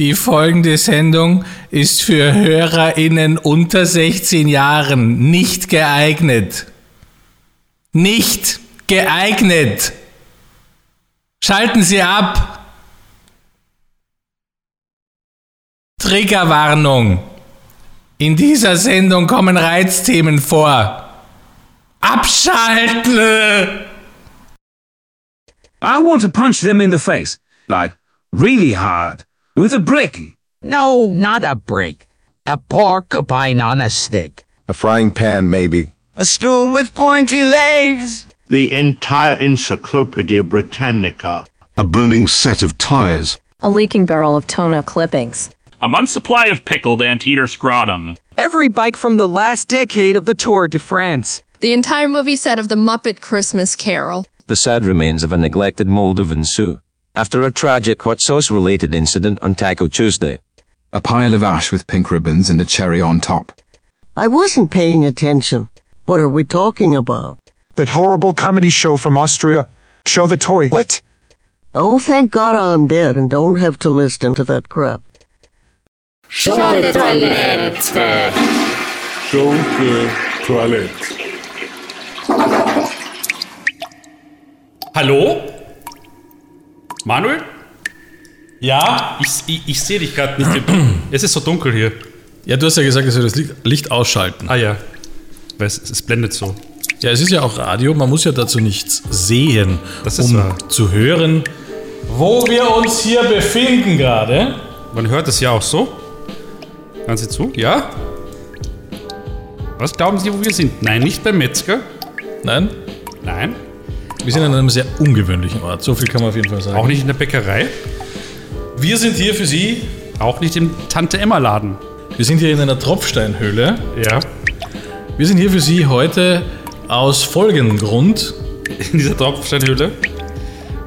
Die folgende Sendung ist für HörerInnen unter 16 Jahren nicht geeignet. Nicht geeignet. Schalten Sie ab. Triggerwarnung. In dieser Sendung kommen Reizthemen vor. Abschalten! I want to punch them in the face. Like, really hard. With a brick. No, not a brick. A porcupine on a stick. A frying pan, maybe. A stool with pointy legs. The entire Encyclopedia Britannica. A burning set of tires. A leaking barrel of toner clippings. A month's supply of pickled anteater scrotum. Every bike from the last decade of the Tour de France. The entire movie set of The Muppet Christmas Carol. The sad remains of a neglected Moldovan of ensue. After a tragic hot sauce related incident on Taco Tuesday. A pile of ash with pink ribbons and a cherry on top. I wasn't paying attention. What are we talking about? That horrible comedy show from Austria. Show the toilet. Oh, thank God I'm dead and don't have to listen to that crap. Show the toilet. Show the toilet. Hallo? Manuel? Ja? Ich, ich, ich sehe dich gerade nicht. es ist so dunkel hier. Ja, du hast ja gesagt, dass wir das Licht ausschalten. Ah ja. Weil es, es blendet so. Ja, es ist ja auch Radio, man muss ja dazu nichts sehen, Das ist um wahr. zu hören, wo wir uns hier befinden gerade. Man hört es ja auch so. Hören Sie zu? Ja? Was glauben Sie, wo wir sind? Nein, nicht beim Metzger. Nein? Nein. Wir sind an einem sehr ungewöhnlichen Ort, so viel kann man auf jeden Fall sagen. Auch nicht in der Bäckerei. Wir sind hier für Sie, Auch nicht im Tante-Emma-Laden. wir sind hier in einer Tropfsteinhöhle. Ja. Wir sind hier für Sie heute aus folgendem Grund. In dieser Tropfsteinhöhle.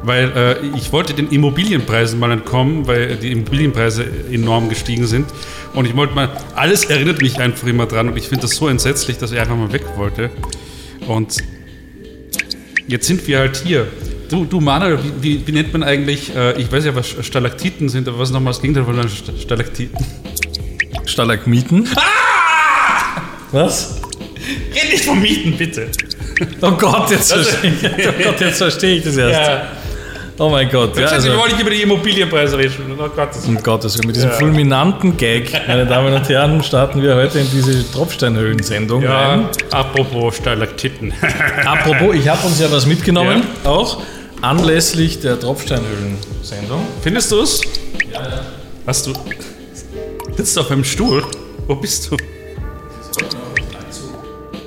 Weil äh, ich wollte den Immobilienpreisen mal entkommen, weil die Immobilienpreise enorm gestiegen sind. Und ich wollte mal, alles erinnert mich einfach immer dran. Und ich finde das so entsetzlich, dass ich einfach mal weg wollte. Und jetzt sind wir halt hier. Du, du Manuel, wie, wie, nennt man eigentlich, äh, ich weiß ja, was Stalaktiten sind, aber was ist nochmal das Gegenteil von Stalaktiten? Stalagmiten. Was? Red nicht von Mieten, bitte. Oh Gott, jetzt verstehe ich, oh Gott, jetzt verstehe ich das erst. Ja. Oh mein Gott. Ja, Ja, also, wir wollen nicht über die Immobilienpreise reden. Oh Gott, das um Gottes Willen, mit diesem Ja. fulminanten Gag, meine Damen und Herren, starten wir heute in diese Tropfsteinhöhlen-Sendung Ja, rein. apropos Stalaktiten. Apropos, ich habe uns ja was mitgenommen, auch anlässlich der Tropfsteinhöhlen-Sendung. Findest du es? Ja, ja. Hast du. Sitzt du auf einem Stuhl? Wo bist du?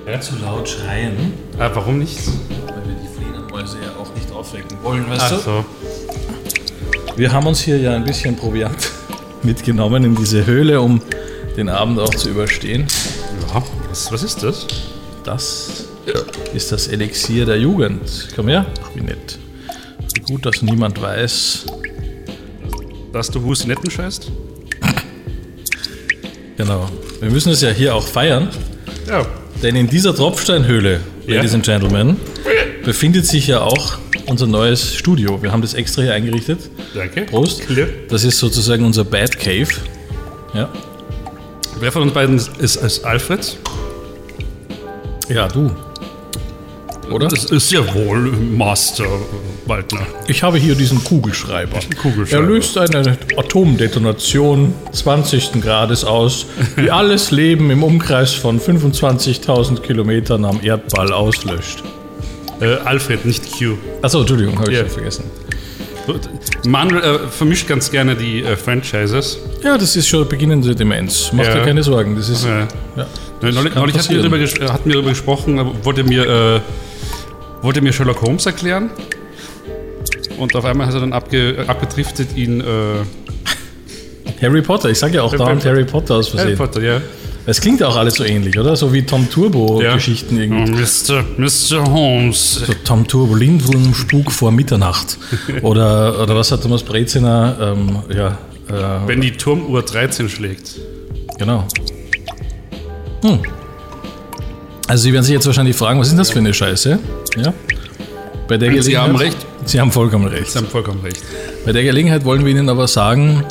Ja? Zu laut schreien, Ah, warum nicht? weil wir die Fledermäuse ja auch nicht aufwecken wollen, weißt Ach du? so. Wir haben uns hier ja ein bisschen Proviant mitgenommen in diese Höhle, um den Abend auch zu überstehen. Ja, was, was ist das? Das ist das Elixier der Jugend. Komm her. Ach, wie nett. Wie gut, dass niemand weiß. Dass du Husinetten scheißt? Genau. Wir müssen es ja hier auch feiern, Ja. denn in dieser Tropfsteinhöhle, Ja. Ladies and Gentlemen, befindet sich ja auch unser neues Studio. Wir haben das extra hier eingerichtet. Danke. Prost. Das ist sozusagen unser Bad Cave. Ja. Wer von uns beiden ist, ist Alfred? Ja, du. Oder? Das ist ja wohl Master Waldner. Ich habe hier diesen Kugelschreiber. Kugelschreiber. Er löst eine Atomdetonation 20. Grades aus, die alles Leben im Umkreis von 25.000 Kilometern am Erdball auslöscht. Äh, Alfred, nicht Q. Achso, Entschuldigung, habe ich schon vergessen. Manuel äh, vermischt ganz gerne die äh, Franchises. Ja, das ist schon beginnende Demenz. Mach Ja. dir keine Sorgen. Das ist. Ja. Ja. Neulich, neulich hatten, wir darüber, hatten wir darüber gesprochen, äh, wollte mir, äh, wollte mir Sherlock Holmes erklären. Und auf einmal hat er dann abge, abgedriftet ihn. Äh, Harry Potter, ich sage ja auch dauernd Harry Potter aus Harry Versehen. Potter, ja. Es klingt auch alles so ähnlich, oder? So wie Tom Turbo-Geschichten ja. irgendwie. Mr. Mr. Holmes. So Tom Turbo, Lindwurm, Spuk vor Mitternacht. Oder, oder was hat Thomas Breziner? Ähm, ja, äh, Wenn die Turmuhr 13 schlägt. genau. Hm. Also Sie werden sich jetzt wahrscheinlich fragen, was ist das für eine Scheiße? Ja. Bei der Sie haben recht. Sie haben vollkommen recht. Sie haben vollkommen recht. Bei der Gelegenheit wollen wir Ihnen aber sagen,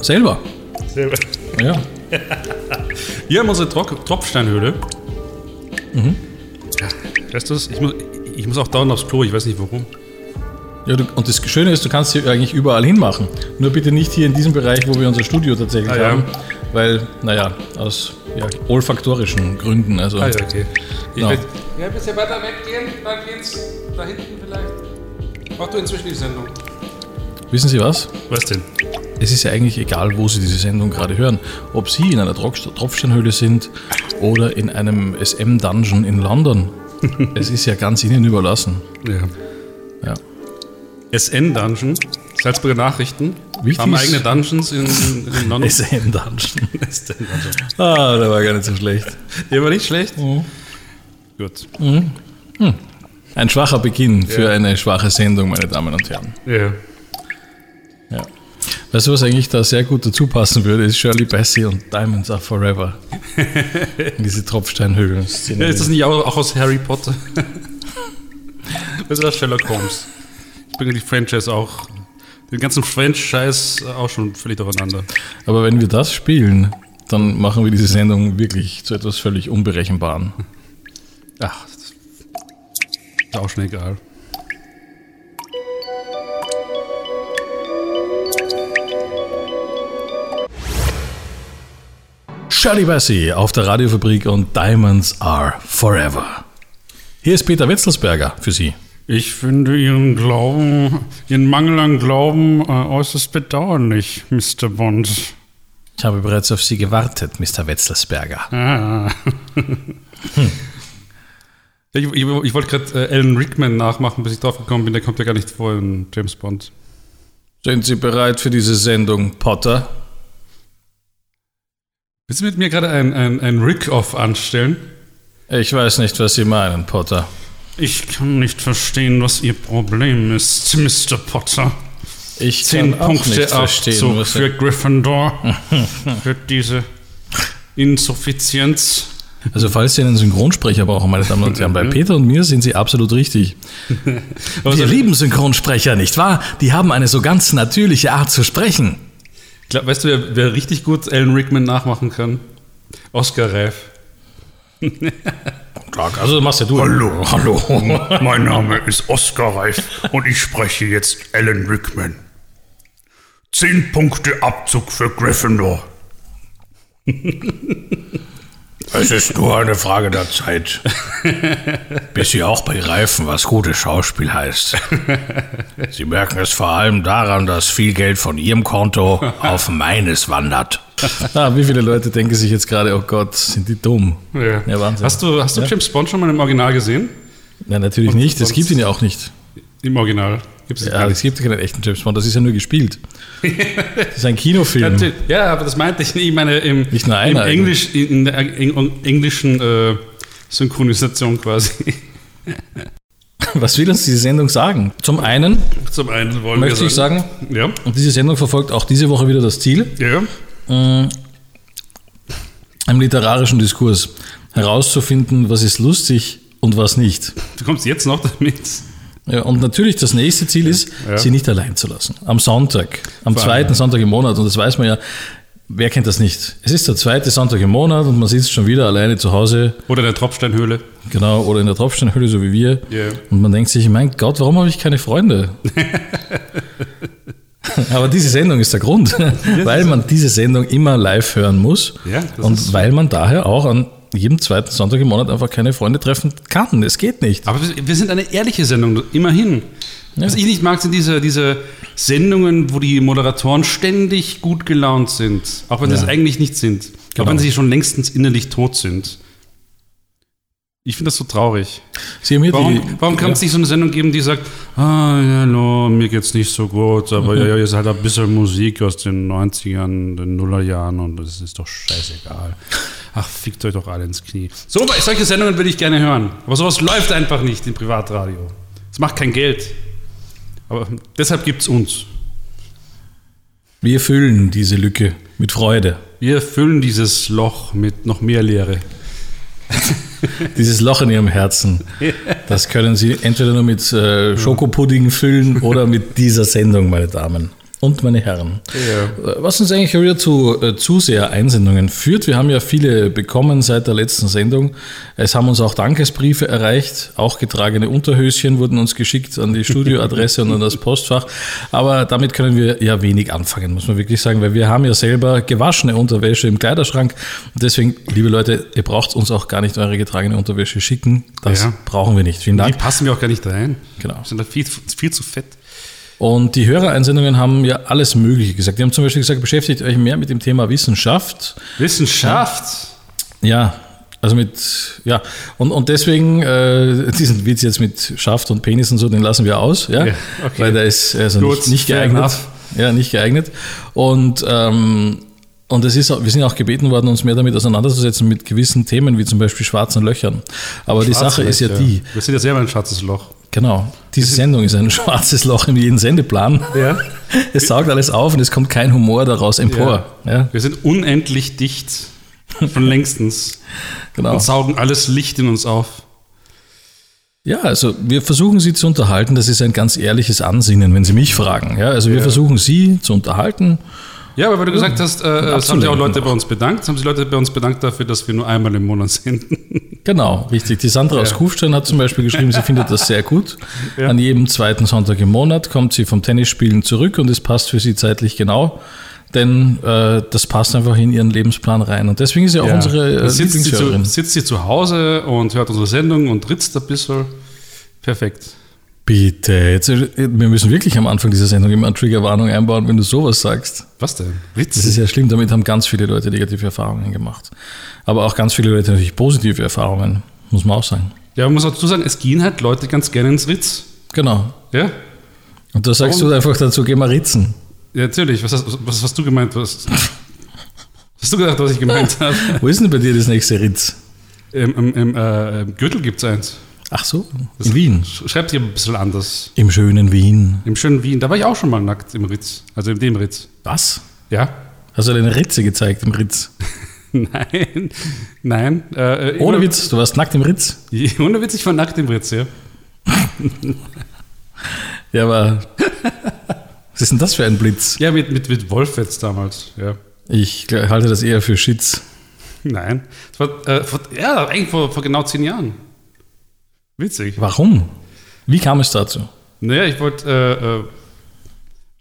Selber. Selber. Ja. Wir haben unsere Tro Tropfsteinhöhle. Mhm. Weißt du was? Ich muss, ich muss auch dauernd aufs Klo, ich weiß nicht warum. Ja, du, und das Schöne ist, du kannst sie eigentlich überall hinmachen. Nur bitte nicht hier in diesem Bereich, wo wir unser Studio tatsächlich Ah, ja. haben. Weil, naja, aus ja, olfaktorischen Gründen. Also, Ah, ja, okay. Ich Ja. will, ja, ein bisschen weiter weggehen, da geht's. Da hinten vielleicht. Mach du inzwischen die Sendung. Wissen Sie was? Was denn? Es ist ja eigentlich egal, wo Sie diese Sendung gerade hören. Ob Sie in einer Tropf- Tropfsteinhöhle sind oder in einem SM-Dungeon in London. es ist ja ganz Ihnen überlassen. Ja. Ja. SN Dungeon, Salzburger Nachrichten, Wie haben eigene Dungeons in, in, London. SM-Dungeon. SN Dungeon. Ah, der war gar nicht so schlecht. Der war nicht schlecht? Mhm. Gut. Mhm. Hm. Ein schwacher Beginn für Ja. eine schwache Sendung, meine Damen und Herren. Ja. Weißt du, was eigentlich da sehr gut dazu passen würde, ist Shirley Bassey und Diamonds Are Forever. Diese Tropfsteinhöhlen. ja. Ist das nicht auch, auch aus Harry Potter? das ist das Sherlock Holmes. Ich bringe die Franchise auch, den ganzen Franchise auch schon völlig durcheinander. Aber wenn wir das spielen, dann machen wir diese Sendung wirklich zu etwas völlig Unberechenbaren. Ach, das ist auch schon egal. Shirley Bassey auf der Radiofabrik und Diamonds Are Forever. Hier ist Peter Wetzelsberger für Sie. Ich finde Ihren Glauben, Ihren Mangel an Glauben äh, äußerst bedauerlich, Mr. Bond. Ich habe bereits auf Sie gewartet, Mr. Wetzelsberger. Ah. Ich, ich, ich wollte gerade äh, Alan Rickman nachmachen, bis ich drauf gekommen bin. Der kommt ja gar nicht vor in James Bond. Sind Sie bereit für diese Sendung, Potter? Willst du mit mir gerade ein, ein, ein Rick-Off anstellen? Ich weiß nicht, was Sie meinen, Potter. Ich kann nicht verstehen, was Ihr Problem ist, Mr. Potter. Ich Zehn kann auch Punkte nicht verstehen, Abzug was für Gryffindor. für diese Insuffizienz. Also falls Sie einen Synchronsprecher brauchen, meine Damen und Herren, bei Peter und mir sind Sie absolut richtig. Wir lieben Synchronsprecher, nicht wahr? Die haben eine so ganz natürliche Art zu sprechen. Ich glaub, weißt du, wer, wer richtig gut Alan Rickman nachmachen kann? Oscar Reif. Klar, also machst ja du. Hallo. Hallo. Mein Name ist Oscar Reif und ich spreche jetzt Alan Rickman. Zehn Punkte Abzug für Gryffindor. Es ist nur eine Frage der Zeit, bis Sie auch begreifen, was gutes Schauspiel heißt. Sie merken es vor allem daran, dass viel Geld von Ihrem Konto auf meines wandert. Ah, wie viele Leute denken sich jetzt gerade, oh Gott, sind die dumm? Ja. Ja, Wahnsinn. Hast du, hast du Ja. James Bond schon mal im Original gesehen? Nein, natürlich Und nicht. Es gibt ihn ja auch nicht. Im Original. Gibt's Ja, es gibt keinen echten James Bond, das ist ja nur gespielt. Das ist ein Kinofilm. Ja, aber das meinte ich nicht. Ich meine, im, Nicht nur im einer Englisch, in der eng, englischen äh, Synchronisation quasi. Was will uns diese Sendung sagen? Zum einen Zum einen wollen möchte wir ich sagen, Ja. und diese Sendung verfolgt auch diese Woche wieder das Ziel, Ja. mh, im literarischen Diskurs herauszufinden, was ist lustig und was nicht. Du kommst jetzt noch damit. Ja, und natürlich das nächste Ziel ist, Ja. sie nicht allein zu lassen. Am Sonntag, am Vor allem, zweiten ja. Sonntag im Monat, und das weiß man ja, wer kennt das nicht? Es ist der zweite Sonntag im Monat und man sitzt schon wieder alleine zu Hause, Oder in der Tropfsteinhöhle. genau, oder in der Tropfsteinhöhle, so wie wir. Ja. Und man denkt sich, mein Gott, warum habe ich keine Freunde? Aber diese Sendung ist der Grund, weil man diese Sendung immer live hören muss Ja, und weil man daher auch an jedem zweiten Sonntag im Monat einfach keine Freunde treffen kann. Es geht nicht. Aber wir- sind eine ehrliche Sendung, immerhin. Was ich nicht mag, sind diese, diese Sendungen, wo die Moderatoren ständig gut gelaunt sind. Auch wenn sie Ja. es eigentlich nicht sind. Genau. Auch wenn sie schon längstens innerlich tot sind. Ich finde das so traurig. Sie Warum, warum kann es ja. nicht so eine Sendung geben, die sagt, ah, ja, hallo, mir geht's nicht so gut, aber Mhm. ja, ja, ihr seid ein bisschen Musik aus den 90ern, den Nullerjahren und das ist doch scheißegal. Ach, fickt euch doch alle ins Knie. So, solche Sendungen würde ich gerne hören. Aber sowas läuft einfach nicht im Privatradio. Es macht kein Geld. Aber deshalb gibt's uns. Wir füllen diese Lücke mit Freude. Wir füllen dieses Loch mit noch mehr Leere. Dieses Loch in Ihrem Herzen, das können Sie entweder nur mit äh, Schokopudding füllen oder mit dieser Sendung, meine Damen und meine Herren. Äh, Was uns eigentlich wieder zu äh, Zuseher-Einsendungen führt. Wir haben ja viele bekommen seit der letzten Sendung. Es haben uns auch Dankesbriefe erreicht. Auch getragene Unterhöschen wurden uns geschickt an die Studioadresse und an das Postfach. Aber damit können wir ja wenig anfangen, muss man wirklich sagen, weil wir haben ja selber gewaschene Unterwäsche im Kleiderschrank. Und deswegen, liebe Leute, ihr braucht uns auch gar nicht eure getragene Unterwäsche schicken. Das Ja. brauchen wir nicht. Vielen Die Dank. passen wir auch gar nicht rein. Genau. Wir sind da viel, viel zu fett. Und die Hörereinsendungen haben ja alles Mögliche gesagt. Die haben zum Beispiel gesagt, beschäftigt euch mehr mit dem Thema Wissenschaft. Wissenschaft? Ja, also mit, ja, und, und deswegen, äh, diesen Witz jetzt mit Schaft und Penis und so, den lassen wir aus, ja, Ja, okay. weil der ist also Gut, nicht, nicht geeignet. Ja, nicht geeignet. Und, ähm, und es ist, wir sind auch gebeten worden, uns mehr damit auseinanderzusetzen mit gewissen Themen, wie zum Beispiel schwarzen Löchern. Aber die Sache ist ja Löcher. die, Wir sind ja selber ein schwarzes Loch. Genau. Diese Sendung ist ein schwarzes Loch in jedem Sendeplan. Ja. Es saugt alles auf und es kommt kein Humor daraus empor. Ja. Wir sind unendlich dicht. Schon längstens. Genau. Und saugen alles Licht in uns auf. Ja, also wir versuchen Sie zu unterhalten. Das ist ein ganz ehrliches Ansinnen, wenn Sie mich fragen. Ja, also wir Ja. versuchen Sie zu unterhalten. Ja, aber weil du gesagt hast, äh, es haben sich auch Leute bei uns bedankt, es haben sich Leute bei uns bedankt dafür, dass wir nur einmal im Monat senden. Genau, richtig. Die Sandra aus Ja. Kufstein hat zum Beispiel geschrieben, sie findet das sehr gut. Ja. An jedem zweiten Sonntag im Monat kommt sie vom Tennisspielen zurück und es passt für sie zeitlich genau. Denn äh, das passt einfach in ihren Lebensplan rein. Und deswegen ist sie auch unsere äh, sitzt sie, zu, sitzt sie zu Hause und hört unsere Sendung und ritzt ein bisschen. Perfekt. Bitte, jetzt, äh, wir müssen wirklich am Anfang dieser Sendung immer eine Triggerwarnung einbauen, wenn du sowas sagst. Was denn? Ritz? Das ist ja schlimm, damit haben ganz viele Leute negative Erfahrungen gemacht. Aber auch ganz viele Leute natürlich positive Erfahrungen, muss man auch sagen. Ja, man muss auch dazu sagen, es gehen halt Leute ganz gerne ins Ritz. Genau. Ja? Und da sagst Warum? du einfach dazu, geh mal ritzen. Ja, natürlich. Was hast, was hast du gemeint? Was, hast du gedacht, was ich gemeint habe? Wo ist denn bei dir das nächste Ritz? Im, im, im äh, Gürtel gibt es eins. Ach so, in Wien. Sch- Schreibt ihr ein bisschen anders. Im schönen Wien. Im schönen Wien. Da war ich auch schon mal nackt im Ritz. Also in dem Ritz. Was? Ja. Hast du deine Ritze gezeigt im Ritz? Nein. Nein. Äh, Ohne Witz, du warst nackt im Ritz? Ohne Witz, ich war nackt im Ritz, ja. Ja, aber. Was ist denn das für ein Blitz? Ja, mit, mit, mit Wolf jetzt damals, ja. Ich halte das eher für Shits. Nein. Das war, äh, vor, ja, eigentlich vor, vor genau zehn Jahren. Witzig. Warum? Wie kam es dazu? Naja, ich wollte, äh, äh,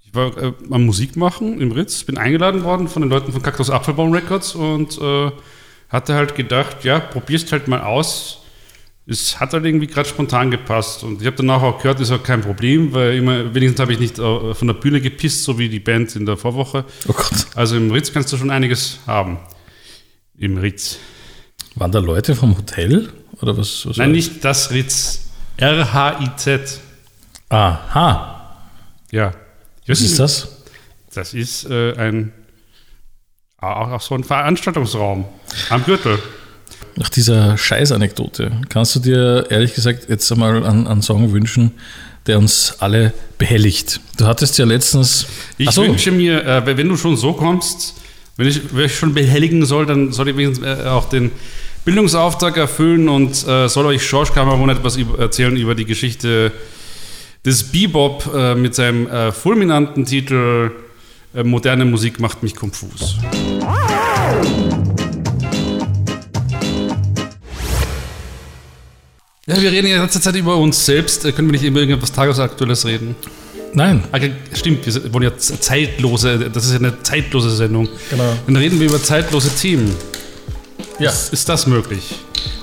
ich war äh, am Musik machen im Ritz, bin eingeladen worden von den Leuten von Cactus Apfelbaum Records und äh, hatte halt gedacht, ja, probierst halt mal aus. Es hat halt irgendwie gerade spontan gepasst und ich habe danach auch gehört, ist auch kein Problem, weil immer, wenigstens habe ich nicht äh, von der Bühne gepisst, so wie die Band in der Vorwoche. Oh Gott. Also im Ritz kannst du schon einiges haben. Im Ritz. Waren da Leute vom Hotel? Oder was? was Nein, nicht das Ritz. R-H-I-Z. Aha. Ja. Was ist das? Das ist äh, ein auch, auch so ein Veranstaltungsraum am Gürtel. Nach dieser Scheißanekdote, kannst du dir ehrlich gesagt jetzt einmal einen, einen Song wünschen, der uns alle behelligt? Du hattest ja letztens. Ich so. wünsche mir, äh, wenn du schon so kommst, wenn ich, wenn ich schon behelligen soll, dann soll ich wenigstens äh, auch den Bildungsauftrag erfüllen und äh, soll euch George Cameron etwas erzählen über die Geschichte des Bebop äh, mit seinem äh, fulminanten Titel äh, Moderne Musik macht mich konfus. Ja, wir reden ja die ganze Zeit über uns selbst. Äh, Können wir nicht über irgendetwas Tagesaktuelles reden? Nein. Okay, stimmt, wir wollen ja zeitlose, das ist ja eine zeitlose Sendung. Genau. Dann reden wir über zeitlose Themen. Ja. Ist, ist das möglich?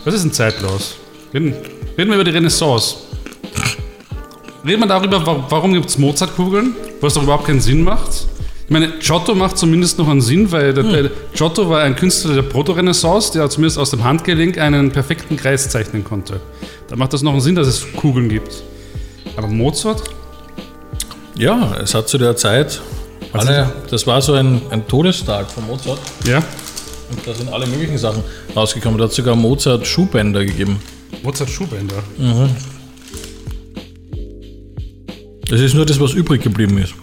Was ist denn zeitlos? Reden, reden wir über die Renaissance. Reden wir darüber, wa- warum gibt es Mozartkugeln, was doch überhaupt keinen Sinn macht. Ich meine, Giotto macht zumindest noch einen Sinn, weil der, der Giotto war ein Künstler der Proto-Renaissance, der zumindest aus dem Handgelenk einen perfekten Kreis zeichnen konnte. Da macht das noch einen Sinn, dass es Kugeln gibt. Aber Mozart? Ja, es hat zu der Zeit. Alle, das war so ein, ein Todestag von Mozart. Ja. Und da sind alle möglichen Sachen rausgekommen. Da hat sogar Mozart Schuhbänder gegeben. Mozart Schuhbänder? Mhm. Das ist nur das, was übrig geblieben ist.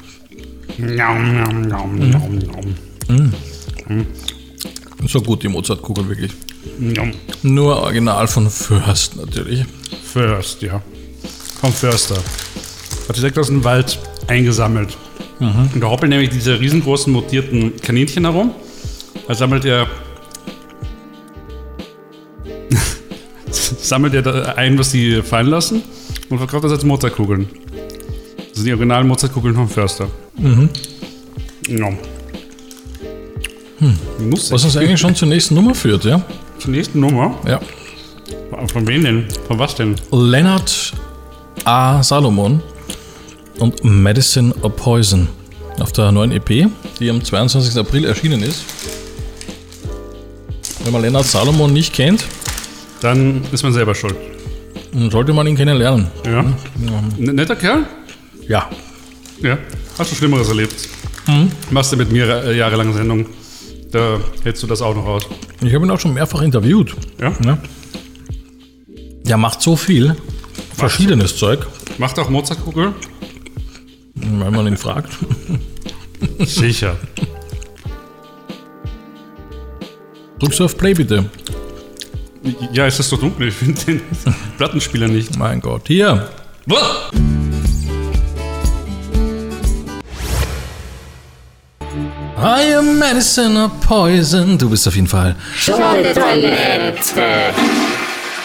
Nom, nom, nom, nom, nom. Mhm. So gut, die Mozartkugel wirklich. Nom. Nur original von First natürlich. First, ja. Vom Förster. Hat direkt aus dem Wald eingesammelt. Mhm. Und da hoppeln nämlich diese riesengroßen mutierten Kaninchen herum. Da sammelt er. sammelt er da ein, was sie fallen lassen und verkauft das als Mozartkugeln. Das sind die originalen Mozartkugeln vom Förster. Mhm. Ja. Hm. Muss Was uns eigentlich schon zur nächsten Nummer führt, ja? Zur nächsten Nummer? Ja. Von wem denn? Von was denn? Leonard A. Salomon und Medicine or Poison auf der neuen EP, die am 22. April erschienen ist. Wenn man Leonard Salomon nicht kennt, dann ist man selber schuld. Dann sollte man ihn kennenlernen. Ja. N- Netter Kerl? Ja. Ja. Hast du Schlimmeres erlebt? Mhm. Machst du mit mir äh, jahrelang Sendung. Da hältst du das auch noch aus. Ich habe ihn auch schon mehrfach interviewt. Ja? Ja, ja macht so viel. Verschiedenes Zeug. Macht auch Mozartkugel? Wenn man ihn fragt. Sicher. Drückst du auf Play bitte. Ja, es ist so dunkel. Ich finde den Plattenspieler nicht. Mein Gott. Hier. I am medicine or poison. Du bist auf jeden Fall. Schunke Toilette.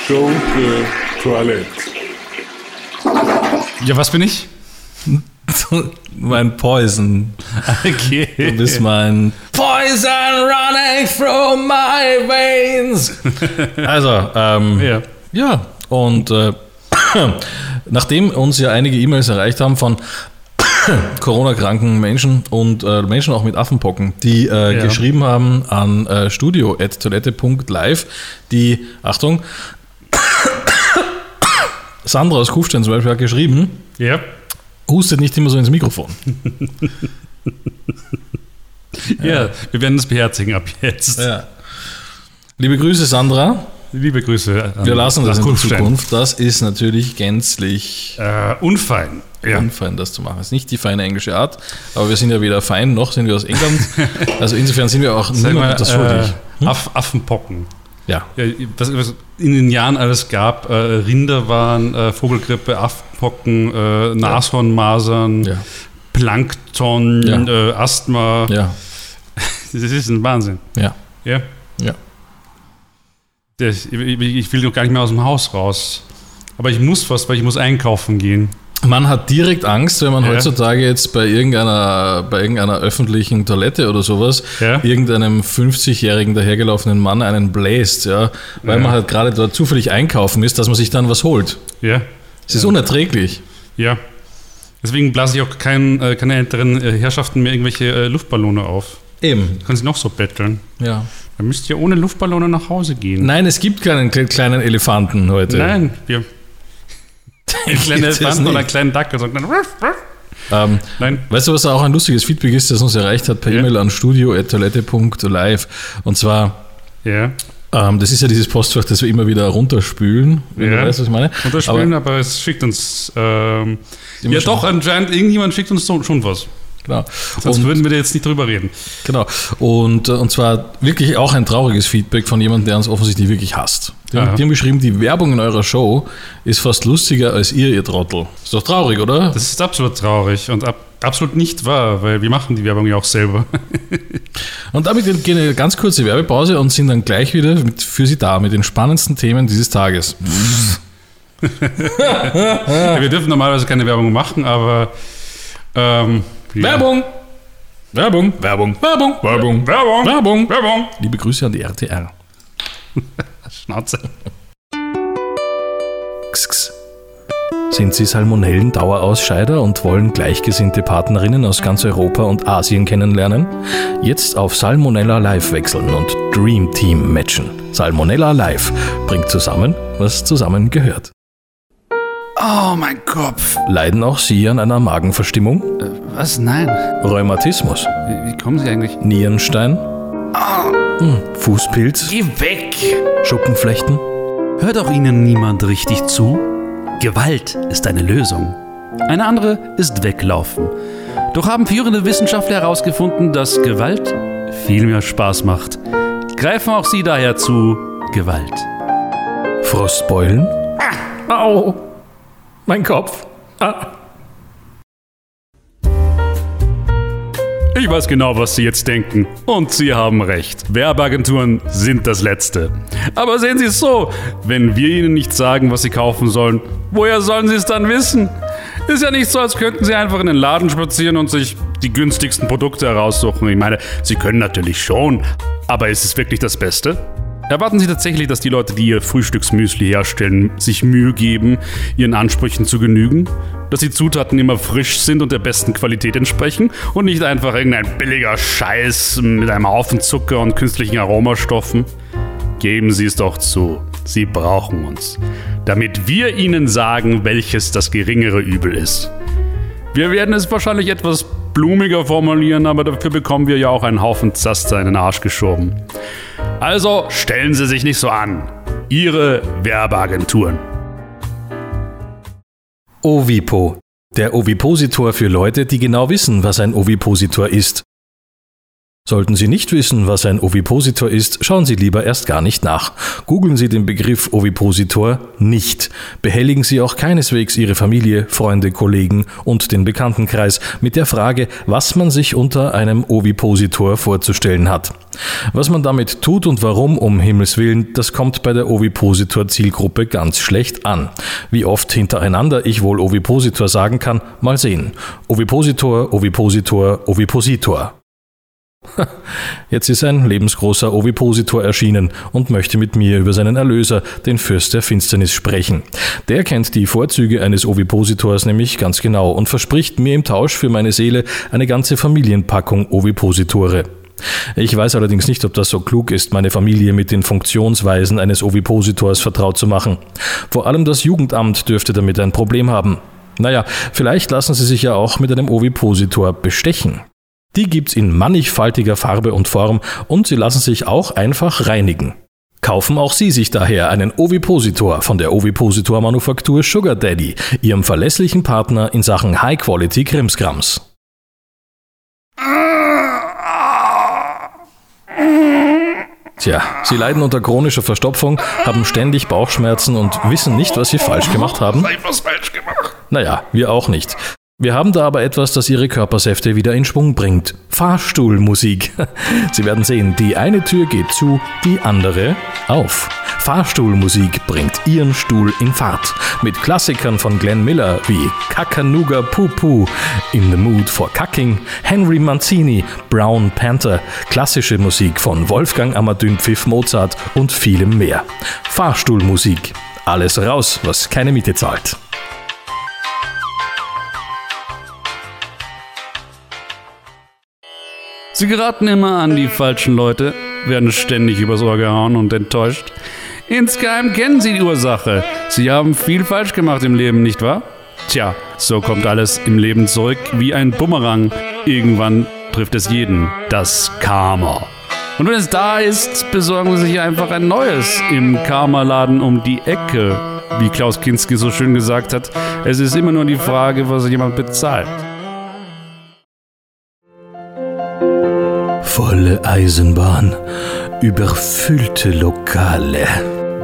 Schunke Toilette. Ja, was bin ich? Mein Poison. Okay. Du bist mein Poison running through my veins. Also, ähm, ja. ja, und äh, nachdem uns ja einige E-Mails erreicht haben von Corona-kranken Menschen und äh, Menschen auch mit Affenpocken, die äh, Ja. geschrieben haben an äh, studio.toilette.live, die, Achtung, Sandra aus Kufstein zum Beispiel hat geschrieben, Ja. Hustet nicht immer so ins Mikrofon. Ja, wir werden das beherzigen ab jetzt. Ja. Liebe Grüße, Sandra. Liebe Grüße. Wir lassen das in. Zukunft. Das ist natürlich gänzlich Äh, unfein. Ja. unfein, das zu machen. Das ist nicht die feine englische Art, aber wir sind ja weder fein noch sind wir aus England. Also insofern sind wir auch niemand das schuldig. äh, Aff Affenpocken. Ja. Ja, was, was in den Jahren alles gab, äh, Rinder waren, äh, Vogelgrippe, Affenpocken, äh, Nashornmasern, Ja. Plankton, Ja. äh, Asthma. Ja. Das ist ein Wahnsinn. Ja. Ja. Ja. Das, ich, ich will doch gar nicht mehr aus dem Haus raus. Aber ich muss was, weil ich muss einkaufen gehen. Man hat direkt Angst, wenn man Ja. heutzutage jetzt bei irgendeiner, bei irgendeiner öffentlichen Toilette oder sowas Ja. irgendeinem 50-jährigen dahergelaufenen Mann einen bläst, ja, weil Ja. man halt gerade dort zufällig einkaufen ist, dass man sich dann was holt. Ja. Es ist unerträglich. Ja. Deswegen blase ich auch kein, äh, keine älteren äh, Herrschaften mehr irgendwelche äh, Luftballone auf. Eben. Können sie noch so betteln. Ja. Dann müsst ihr ohne Luftballone nach Hause gehen. Nein, es gibt keinen kle- kleinen Elefanten heute. Nein, wir. Ein kleiner Gibt es Elefant oder kleinen Dackel ruff. Ähm, Nein. Weißt du, was auch ein lustiges Feedback ist, das uns erreicht hat per Ja. E-Mail an studio.toilette.live? Und zwar, Ja. ähm, das ist ja dieses Postfach, das wir immer wieder runterspülen. Wenn Ja. du weißt, was ich meine. Unterspielen, Aber, aber, es schickt uns. Ähm, ja, schon. doch, anscheinend irgendjemand schickt uns so, schon was. Genau. Sonst Und- würden wir da jetzt nicht drüber reden. Genau. Und, äh, und zwar wirklich auch ein trauriges Feedback von jemandem, der uns offensichtlich wirklich hasst. Die, haben- die haben geschrieben, die Werbung in eurer Show ist fast lustiger als ihr, ihr Trottel. Ist doch traurig, oder? Das ist absolut traurig und ab, absolut nicht wahr, weil wir machen die Werbung ja auch selber. Und damit gehen wir eine ganz kurze Werbepause und sind dann gleich wieder mit, für Sie da mit den spannendsten Themen dieses Tages. ja, wir dürfen normalerweise keine Werbung machen, aber. Ähm. Werbung! Werbung! Werbung! Werbung! Werbung! Werbung! Werbung! Werbung! Liebe Grüße an die RTR. Schnauze. X, x. Sind Sie Salmonellen-Dauerausscheider und wollen gleichgesinnte Partnerinnen aus ganz Europa und Asien kennenlernen? Jetzt auf Salmonella Live wechseln und Dream Team matchen. Salmonella Live bringt zusammen, was zusammen gehört. Oh, mein Kopf. Leiden auch Sie an einer Magenverstimmung? Was? Nein. Rheumatismus? Wie, wie kommen Sie eigentlich? Nierenstein? Hm, Fußpilz? Geh weg! Schuppenflechten? Hört auch Ihnen niemand richtig zu? Gewalt ist eine Lösung. Eine andere ist Weglaufen. Doch haben führende Wissenschaftler herausgefunden, dass Gewalt viel mehr Spaß macht. Greifen auch Sie daher zu Gewalt. Frostbeulen? Au! Mein Kopf! Ah. Ich weiß genau, was Sie jetzt denken. Und Sie haben recht. Werbeagenturen sind das Letzte. Aber sehen Sie es so, wenn wir Ihnen nicht sagen, was Sie kaufen sollen, woher sollen Sie es dann wissen? Ist ja nicht so, als könnten Sie einfach in den Laden spazieren und sich die günstigsten Produkte heraussuchen. Ich meine, Sie können natürlich schon, aber ist es wirklich das Beste? Erwarten Sie tatsächlich, dass die Leute, die ihr Frühstücksmüsli herstellen, sich Mühe geben, ihren Ansprüchen zu genügen? Dass die Zutaten immer frisch sind und der besten Qualität entsprechen und nicht einfach irgendein billiger Scheiß mit einem Haufen Zucker und künstlichen Aromastoffen? Geben Sie es doch zu. Sie brauchen uns. Damit wir Ihnen sagen, welches das geringere Übel ist. Wir werden es wahrscheinlich etwas blumiger formulieren, aber dafür bekommen wir ja auch einen Haufen Zaster in den Arsch geschoben. Also stellen Sie sich nicht so an. Ihre Werbeagenturen. Ovipo. Der Ovipositor für Leute, die genau wissen, was ein Ovipositor ist. Sollten Sie nicht wissen, was ein Ovipositor ist, schauen Sie lieber erst gar nicht nach. Googeln Sie den Begriff Ovipositor nicht. Behelligen Sie auch keineswegs Ihre Familie, Freunde, Kollegen und den Bekanntenkreis mit der Frage, was man sich unter einem Ovipositor vorzustellen hat. Was man damit tut und warum, um Himmels Willen, das kommt bei der Ovipositor-Zielgruppe ganz schlecht an. Wie oft hintereinander ich wohl Ovipositor sagen kann, mal sehen. Ovipositor, Ovipositor, Ovipositor. Jetzt ist ein lebensgroßer Ovipositor erschienen und möchte mit mir über seinen Erlöser, den Fürst der Finsternis, sprechen. Der kennt die Vorzüge eines Ovipositors nämlich ganz genau und verspricht mir im Tausch für meine Seele eine ganze Familienpackung Ovipositore. Ich weiß allerdings nicht, ob das so klug ist, meine Familie mit den Funktionsweisen eines Ovipositors vertraut zu machen. Vor allem das Jugendamt dürfte damit ein Problem haben. Naja, vielleicht lassen Sie sich ja auch mit einem Ovipositor bestechen. Die gibt's in mannigfaltiger Farbe und Form und sie lassen sich auch einfach reinigen. Kaufen auch Sie sich daher einen Ovipositor von der Ovipositor Manufaktur Sugar Daddy, Ihrem verlässlichen Partner in Sachen High Quality Krimskrams. Tja, Sie leiden unter chronischer Verstopfung, haben ständig Bauchschmerzen und wissen nicht, was Sie falsch gemacht haben? Ich was falsch gemacht. Naja, wir auch nicht. Wir haben da aber etwas, das Ihre Körpersäfte wieder in Schwung bringt. Fahrstuhlmusik. Sie werden sehen, die eine Tür geht zu, die andere auf. Fahrstuhlmusik bringt Ihren Stuhl in Fahrt. Mit Klassikern von Glenn Miller wie Kakanuga Poo Poo, In the Mood for Cucking, Henry Mancini, Brown Panther, klassische Musik von Wolfgang Amadyn Pfiff Mozart und vielem mehr. Fahrstuhlmusik. Alles raus, was keine Miete zahlt. Sie geraten immer an die falschen Leute, werden ständig übers Ohr gehauen und enttäuscht. Insgeheim kennen sie die Ursache. Sie haben viel falsch gemacht im Leben, nicht wahr? Tja, so kommt alles im Leben zurück wie ein Bumerang. Irgendwann trifft es jeden. Das Karma. Und wenn es da ist, besorgen Sie sich einfach ein neues im Karma-Laden um die Ecke. Wie Klaus Kinski so schön gesagt hat, es ist immer nur die Frage, was jemand bezahlt. Volle Eisenbahn, überfüllte Lokale.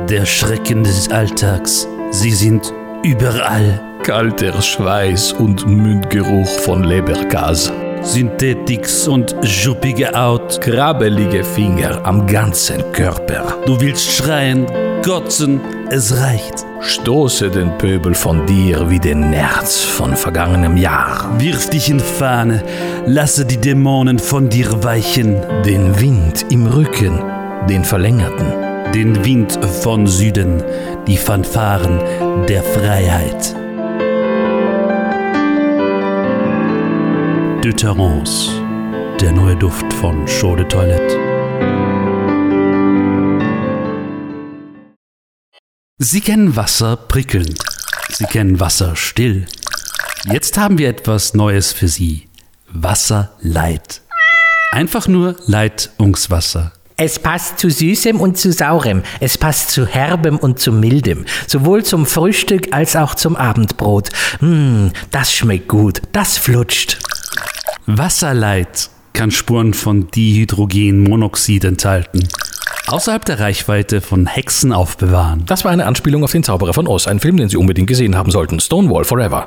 Der Schrecken des Alltags. Sie sind überall. Kalter Schweiß und Mundgeruch von Lebergas. Synthetics und juppige Haut. Krabbelige Finger am ganzen Körper. Du willst schreien, kotzen, es reicht. Stoße den Pöbel von dir wie den Nerz von vergangenem Jahr. Wirf dich in Fahne, lasse die Dämonen von dir weichen. Den Wind im Rücken, den verlängerten. Den Wind von Süden, die Fanfaren der Freiheit. De Terrence, der neue Duft von Chaux de Toilette. Sie kennen Wasser prickelnd. Sie kennen Wasser still. Jetzt haben wir etwas Neues für Sie. Wasser Light. Einfach nur Leitungswasser. Es passt zu Süßem und zu Saurem. Es passt zu Herbem und zu Mildem. Sowohl zum Frühstück als auch zum Abendbrot. Hm, das schmeckt gut. Das flutscht. Wasserlight kann Spuren von Dihydrogenmonoxid enthalten. Außerhalb der Reichweite von Hexen aufbewahren. Das war eine Anspielung auf den Zauberer von Oz, ein Film, den Sie unbedingt gesehen haben sollten. Stonewall Forever.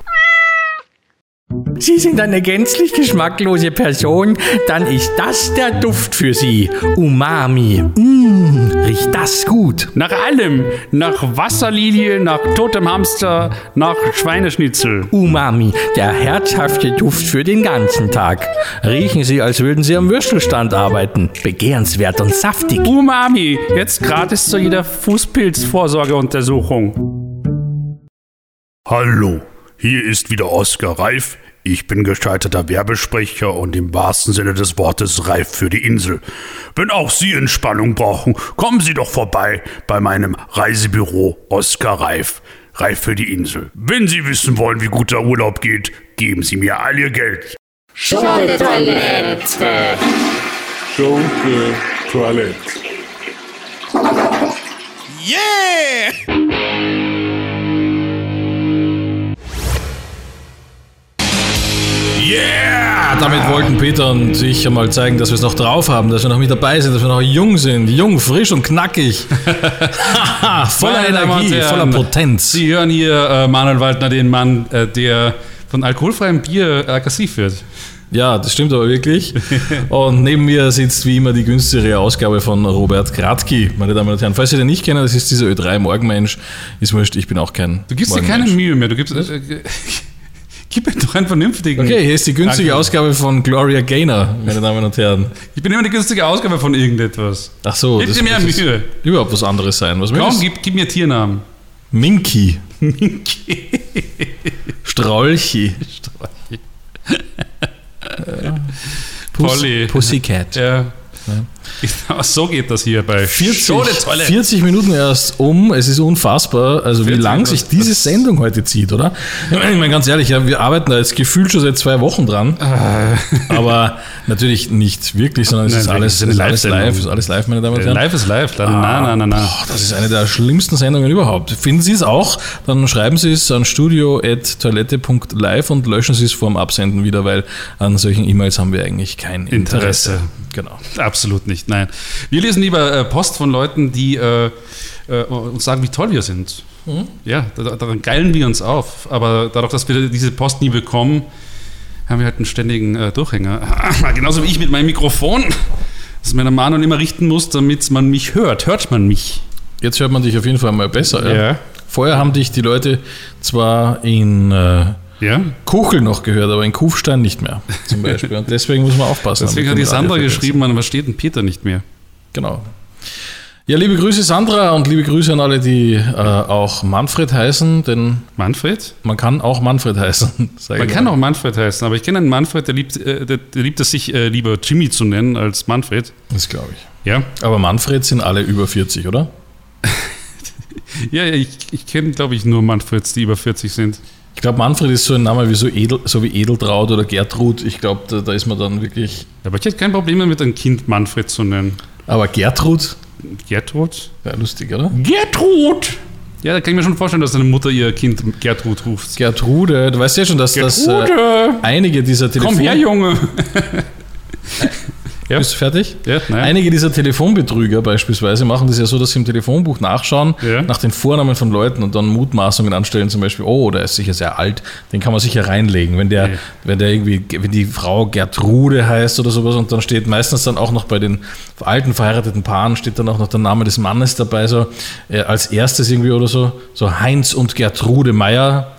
Sie sind eine gänzlich geschmacklose Person, dann ist das der Duft für Sie. Umami. Mmh, riecht das gut. Nach allem. Nach Wasserlilie, nach totem Hamster, nach Schweineschnitzel. Umami, der herzhafte Duft für den ganzen Tag. Riechen Sie, als würden Sie am Würstelstand arbeiten. Begehrenswert und saftig. Umami, jetzt gratis zu jeder Fußpilzvorsorgeuntersuchung. Hallo, hier ist wieder Oskar Reif. Ich bin gescheiterter Werbesprecher und im wahrsten Sinne des Wortes reif für die Insel. Wenn auch Sie Entspannung brauchen, kommen Sie doch vorbei bei meinem Reisebüro Oskar Reif. Reif für die Insel. Wenn Sie wissen wollen, wie gut der Urlaub geht, geben Sie mir all Ihr Geld. Schunke Toilette. Schunke Toilette. Yeah! Yeah! Damit wollten Peter und ich einmal zeigen, dass wir es noch drauf haben, dass wir noch mit dabei sind, dass wir noch jung sind. Jung, frisch und knackig. voller Meine Energie, Herren, voller Potenz. Sie hören hier äh, Manuel Waldner, den Mann, äh, der von alkoholfreiem Bier aggressiv wird. Ja, das stimmt aber wirklich. Und neben mir sitzt wie immer die günstigere Ausgabe von Robert Kratki, meine Damen und Herren. Falls Sie den nicht kennen, das ist dieser Ö3-Morgenmensch. Ist wurscht, ich bin auch kein Du gibst dir keine Mühe mehr. Du gibst. Äh, äh, gib mir doch einen vernünftigen. Okay, hier ist die günstige Danke. Ausgabe von Gloria Gaynor, meine Damen und Herren. Ich bin immer die günstige Ausgabe von irgendetwas. Ach so, Gib dir mehr Mühe. überhaupt was anderes sein. Was Komm, gib, gib mir Tiernamen. Minky. Strolchi. Puss, Polly. Pussycat. Ja. Genau, so geht das hier bei 40, Show de Toilette. 40 Minuten erst um, es ist unfassbar, also wie 40 lang sich diese Sendung heute zieht, oder? Ich meine, ganz ehrlich, ja, wir arbeiten da jetzt gefühlt schon seit zwei Wochen dran, aber natürlich nicht wirklich, sondern es Nein, ist alles, es ist alles live, ist alles live, meine Damen und Herren. Live ist live. Na, na, na, na. Boah, das ist eine der schlimmsten Sendungen überhaupt. Finden Sie es auch, dann schreiben Sie es an studio.toilette.live und löschen Sie es vor dem Absenden wieder, weil an solchen E-Mails haben wir eigentlich kein Interesse. Interesse. Genau. Absolut nicht, nein. Wir lesen lieber äh, Post von Leuten, die äh, äh, uns sagen, wie toll wir sind. Mhm. Ja, da- daran geilen wir uns auf. Aber dadurch, dass wir diese Post nie bekommen, haben wir halt einen ständigen äh, Durchhänger. Genauso wie ich mit meinem Mikrofon, das der Manuel immer richten muss, damit man mich hört. Hört man mich? Jetzt hört man dich auf jeden Fall mal besser. Ja. Ja. Vorher haben dich die Leute zwar in äh, Ja? Kuchel noch gehört, aber in Kufstein nicht mehr, zum Beispiel. Und deswegen muss man aufpassen. Deswegen hat die Sandra geschrieben, man versteht den Peter nicht mehr. Genau. Ja, liebe Grüße Sandra und liebe Grüße an alle, die äh, auch Manfred heißen, denn Manfred? man kann auch Manfred heißen. Man ich kann auch Manfred heißen, aber ich kenne einen Manfred, der liebt, äh, der, der liebt es sich äh, lieber Jimmy zu nennen als Manfred. Das glaube ich. Ja, Aber Manfred sind alle über 40, oder? ja, ja ich, ich kenne, glaube ich, nur Manfreds, die über 40 sind. Ich glaube, Manfred ist so ein Name wie so, Edel, so wie Edeltraut oder Gertrud. Ich glaube, da, da ist man dann wirklich. Aber ich hätte kein Problem damit, ein Kind Manfred zu nennen. Aber Gertrud? Gertrud? Ja, lustig, oder? Gertrud! Ja, da kann ich mir schon vorstellen, dass deine Mutter ihr Kind Gertrud ruft. Gertrude, du weißt ja schon, dass das äh, Gertrude! einige dieser Telefon... Komm her, Junge! Ja. Bist du fertig? Ja, nein. Einige dieser Telefonbetrüger beispielsweise machen das ja so, dass sie im Telefonbuch nachschauen Ja. nach den Vornamen von Leuten und dann Mutmaßungen anstellen, zum Beispiel, oh, der ist sicher sehr alt, den kann man sicher reinlegen. Wenn der, Ja. wenn der irgendwie, wenn die Frau Gertrude heißt oder sowas und dann steht meistens dann auch noch bei den alten verheirateten Paaren steht dann auch noch der Name des Mannes dabei, so äh, als erstes irgendwie oder so, so Heinz und Gertrude Meier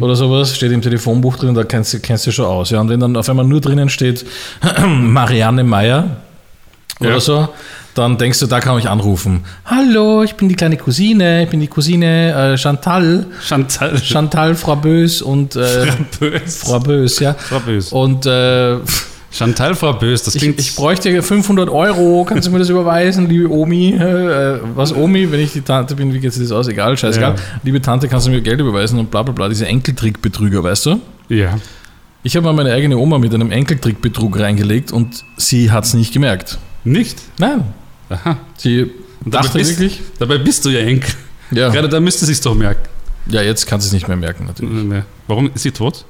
oder sowas, steht im Telefonbuch drin, da kennst du, kennst du schon aus. Ja, und wenn dann auf einmal nur drinnen steht Marianne Meier oder Ja. so, dann denkst du, da kann ich anrufen. Hallo, ich bin die kleine Cousine, ich bin die Cousine äh, Chantal. Chantal. Chantal, Frau Bös und äh, Bös. Frau Bös, ja. Frau Bös. Und äh, Chantal Frau Bös, das ich, klingt. ich bräuchte 500 Euro, kannst du mir das überweisen, liebe Omi? Äh, was Omi, wenn ich die Tante bin, wie geht sich das aus? Egal, scheißegal. Ja. Liebe Tante, kannst du mir Geld überweisen und bla bla bla, diese Enkeltrickbetrüger, weißt du? ja. Ich habe mal meine eigene Oma mit einem Enkeltrickbetrug reingelegt und sie hat es nicht gemerkt. Nicht? Nein. Aha. Sie Und dabei dachte bist, wirklich, Dabei bist du ja Enkel. ja, Gerade da müsste sie es doch merken. ja, jetzt kann sie es nicht mehr merken natürlich. Nee. Warum ist sie tot?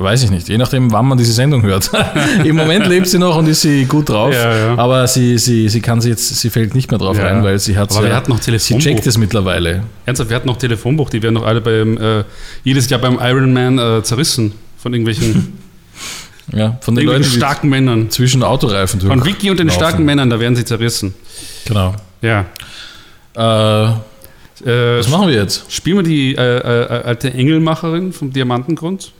Weiß ich nicht, je nachdem, wann man diese Sendung hört. Im Moment lebt sie noch und ist sie gut drauf, Ja, ja. aber sie, sie, sie kann sie jetzt, sie fällt nicht mehr drauf Ja. rein, weil sie hat Aber wir hatten noch sie Telefonbuch. checkt es mittlerweile. Ernsthaft, wir hatten noch Telefonbuch, die werden doch alle beim, äh, jedes Jahr beim Ironman äh, zerrissen. Von irgendwelchen Ja, von den Leuten, starken Männern. zwischen Autoreifen durch. Von Vicky und den laufen. starken Männern, da werden sie zerrissen. Genau. Ja. Äh, Äh, was machen wir jetzt? Spielen wir die äh, äh, alte Engelmacherin vom Diamantengrund?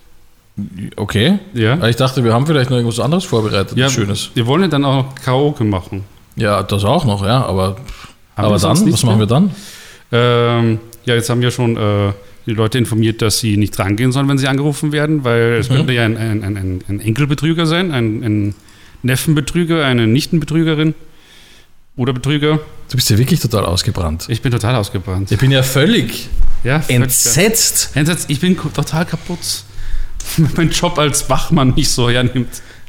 Okay. Ja. Aber Ich dachte, wir haben vielleicht noch irgendwas anderes vorbereitet, Ja, Schönes. Wir wollen ja dann auch noch Karaoke machen. Ja, das auch noch, ja, aber, Haben aber dann, was machen wir dann? Ähm, ja, jetzt haben wir schon äh, die Leute informiert, dass sie nicht rangehen sollen, wenn sie angerufen werden, weil es Mhm. könnte ja ein, ein, ein, ein, Enkelbetrüger sein, ein, Neffenbetrüger, eine Nichtenbetrügerin oder Betrüger. Du bist ja wirklich total ausgebrannt. Ich bin total ausgebrannt. Ich bin ja völlig Ja, völlig- entsetzt. Entsetzt. Ich bin total kaputt. Mein Job als Wachmann mich so hernimmt.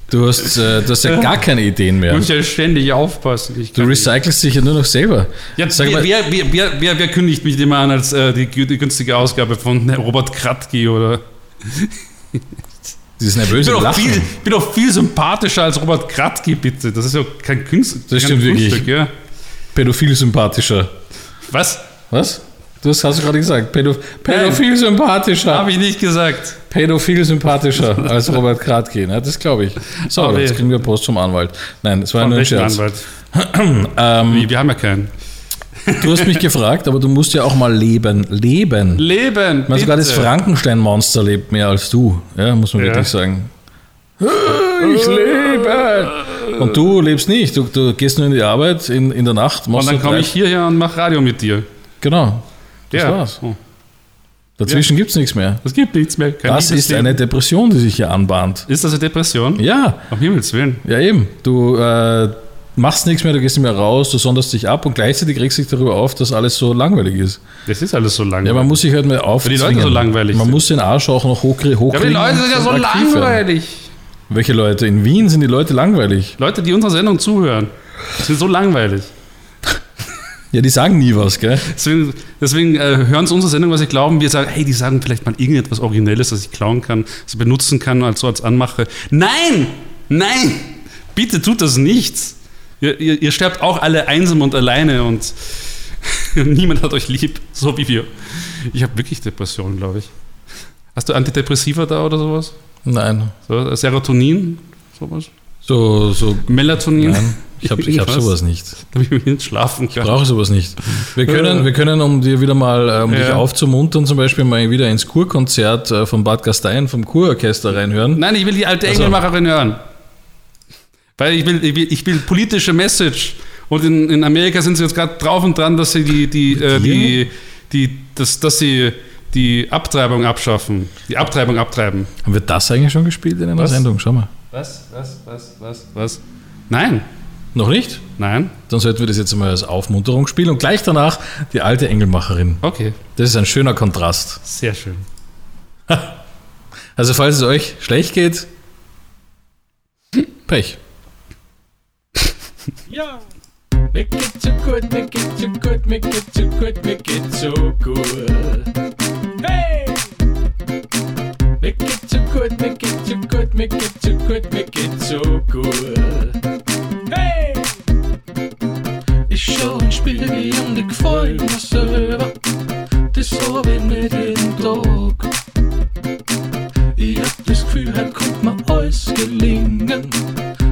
Du hast, äh, du hast ja gar keine Ideen Ich mehr. muss ja ständig aufpassen. Ich Du recycelst dich ja nur noch selber. Ja, wer, wer, wer, wer, kündigt mich immer an als äh, die, die günstige Ausgabe von Robert Kratky oder. dieses Ich nervöse bin, doch Lachen. viel, ich bin doch viel sympathischer als Robert Kratky, bitte. Das ist ja kein Künstler. Das stimmt wirklich. Ja. Pädophil sympathischer. Was? Was? Du hast, du gerade gesagt. Pädo Pädophil sympathischer. Habe ich nicht gesagt. Pädophil sympathischer als Robert Kratky. Ne? Das glaube ich. So, Aber- jetzt kriegen wir Post vom Anwalt. Nein, es war Von nur ein Scherz. Anwalt? ähm, Wie, wir haben ja keinen. du hast mich gefragt, aber du musst ja auch mal leben. Leben. Leben. Meine, sogar das. Frankenstein-Monster lebt mehr als du. Ja, muss man Ja. wirklich sagen. Ich lebe! Und du lebst nicht. Du, du gehst nur in die Arbeit in, in der Nacht. Und dann komme ich hierher und mache Radio mit dir. Genau. Das Ja. war's. Dazwischen gibt's nichts mehr. Es gibt nichts mehr. Kein Das ist eine Depression, die sich hier anbahnt. Ist das eine Depression? Ja. Um Himmels Willen. Ja, eben. Du äh, machst nichts mehr, du gehst nicht mehr raus, du sonderst dich ab und gleichzeitig regst dich darüber auf, dass alles so langweilig ist. Das ist alles so langweilig. Ja, man muss sich halt mal Weil aufzwingen. die Leute so langweilig Man sind. muss den Arsch auch noch hochkriegen. Ja, aber die Leute sind ja so langweilig. Welche Leute? In Wien sind die Leute langweilig. Leute, die unserer Sendung zuhören, sind so langweilig. Ja, die sagen nie was, gell? Deswegen, deswegen äh, hören sie unsere Sendung, was sie glauben. Wir sagen, hey, die sagen vielleicht mal irgendetwas Originelles, das ich klauen kann, das ich benutzen kann, als so als Anmache. Nein! Nein! Bitte tut das nicht! Ihr, ihr, ihr sterbt auch alle einsam und alleine und niemand hat euch lieb, so wie wir. Ich habe wirklich Depressionen, glaube ich. Hast du Antidepressiva da oder sowas? Nein. So, Serotonin? Sowas? So, so. Melatonin? Nein, ich habe hab sowas nicht. Damit ich nicht schlafen kann. Ich brauche sowas nicht. Wir können, wir können um dir wieder mal, äh, um dich Ja. aufzumuntern, zum Beispiel mal wieder ins Kurkonzert äh, von Bad Gastein, vom Kurorchester reinhören. Nein, ich will die alte Also- Engelmacherin hören. Weil ich will, ich will, ich will politische Message. Und in, in Amerika sind sie jetzt gerade drauf und dran, dass sie die, die, äh, die, die, das, dass sie die Abtreibung abschaffen. Die Abtreibung abtreiben. Haben wir das eigentlich schon gespielt in einer Was? Sendung? Schau mal. Was, was, was, was, was? Nein. Noch nicht? Nein. Dann sollten wir das jetzt mal als Aufmunterung spielen und gleich danach die alte Engelmacherin. Okay. Das ist ein schöner Kontrast. Sehr schön. Also falls es euch schlecht geht, Pech. Ja. Make it so good, make it so good, make it so good, make it so good. Hey! Make it so good, make it so good, make it so good, make it so good. Hey! Ich schau ein Spiel und ich freu mich selber. Das hab ich nicht jeden Tag. Ich hab das Gefühl, heute kommt mir alles gelingen.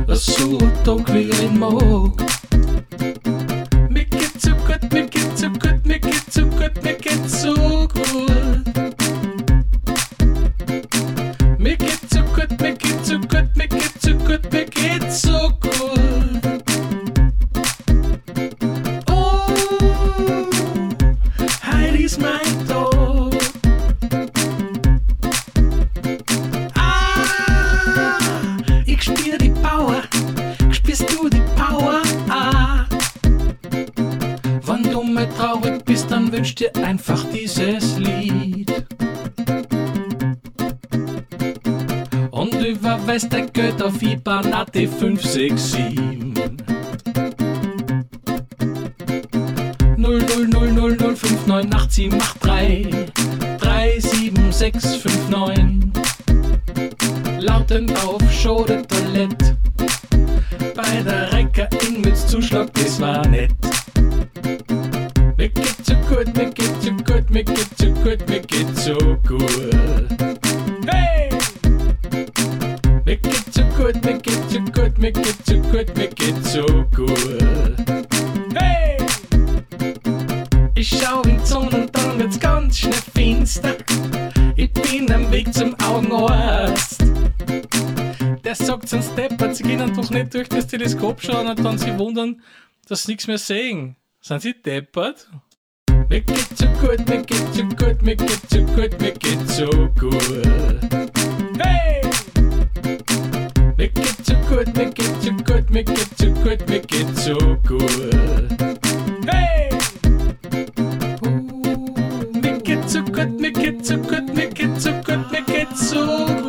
So ein Tag wie ein mag. Make it so good, make it so good, make it succeed. Sonne und dann wird's ganz schnell finster. Ich bin am Weg zum Augenarzt. Der sagt sonst deppert, sie gehen doch nicht durch das Teleskop schauen und dann sie wundern, dass sie nichts mehr sehen. Sind sie deppert? Mir geht's so gut, mir geht's so gut, mir geht's so gut, mir geht's so gut. Hey! Mir geht's so gut, mir geht's so gut, mir geht's so gut, mir geht's so gut. Hey! So gut, mir geht's so gut, mir geht's so gut, mir geht's so.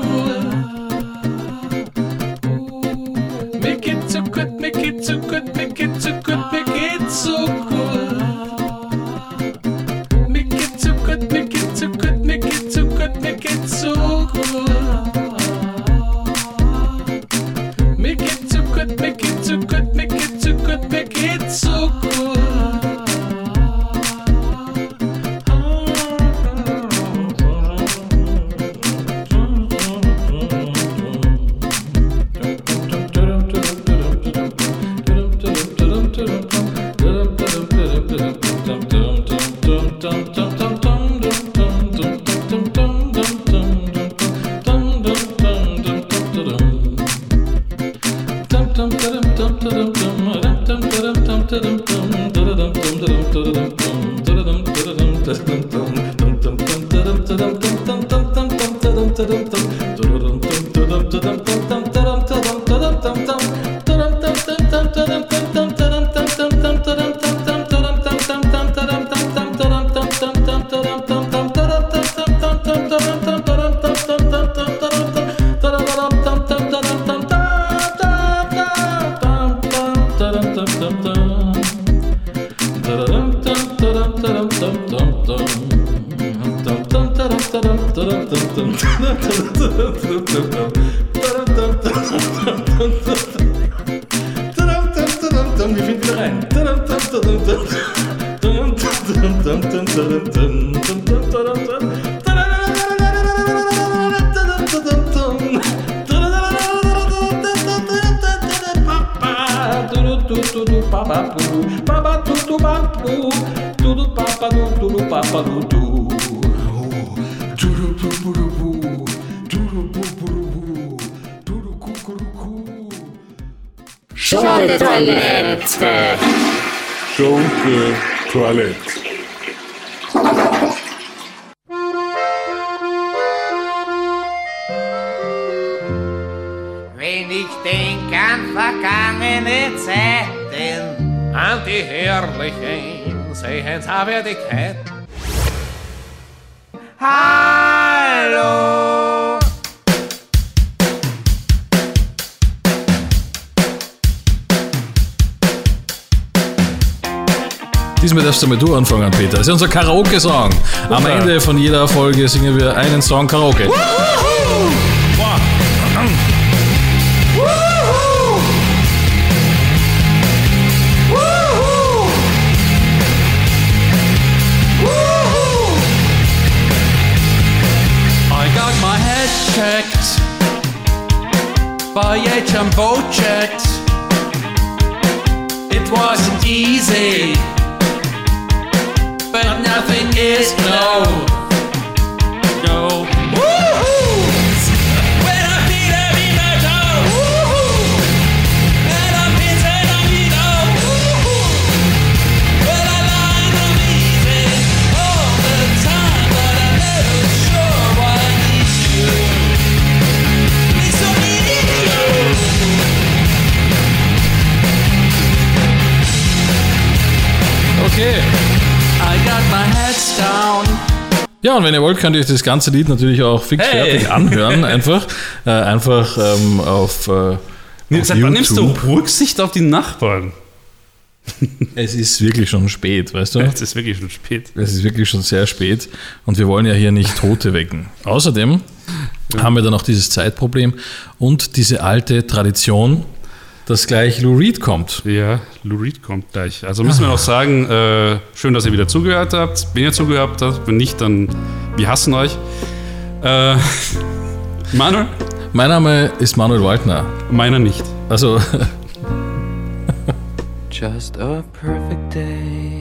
Schunke-Toilette. Schunke-Toilette. Wenn ich denk an vergangene Zeiten, an die herrlichen Sehenswürdigkeiten. Hallo! Diesmal darfst du mal du anfangen, Peter. Das ist unser Karaoke-Song. Am. Ende von jeder Folge singen wir einen Song Karaoke. I Pojedziemy boat It wasn't easy, but nothing is known. Und wenn ihr wollt, könnt ihr euch das ganze Lied natürlich auch fix Hey. fertig anhören. Einfach, äh, einfach ähm, auf, äh, auf wann nimmst du YouTube. Rücksicht auf die Nachbarn? Es ist wirklich schon spät, weißt du? Es ist wirklich schon spät. Es ist wirklich schon sehr spät und wir wollen ja hier nicht Tote wecken. Außerdem haben wir dann noch dieses Zeitproblem und diese alte Tradition, dass gleich Lou Reed kommt. Ja, Lou Reed kommt gleich. Also müssen wir noch sagen, äh, schön, dass ihr wieder zugehört habt. Wenn ihr zugehört habt, wenn nicht, dann wir hassen euch. Äh, Manuel? Mein Name ist Manuel Waldner. Meiner nicht. Also, Just a perfect day.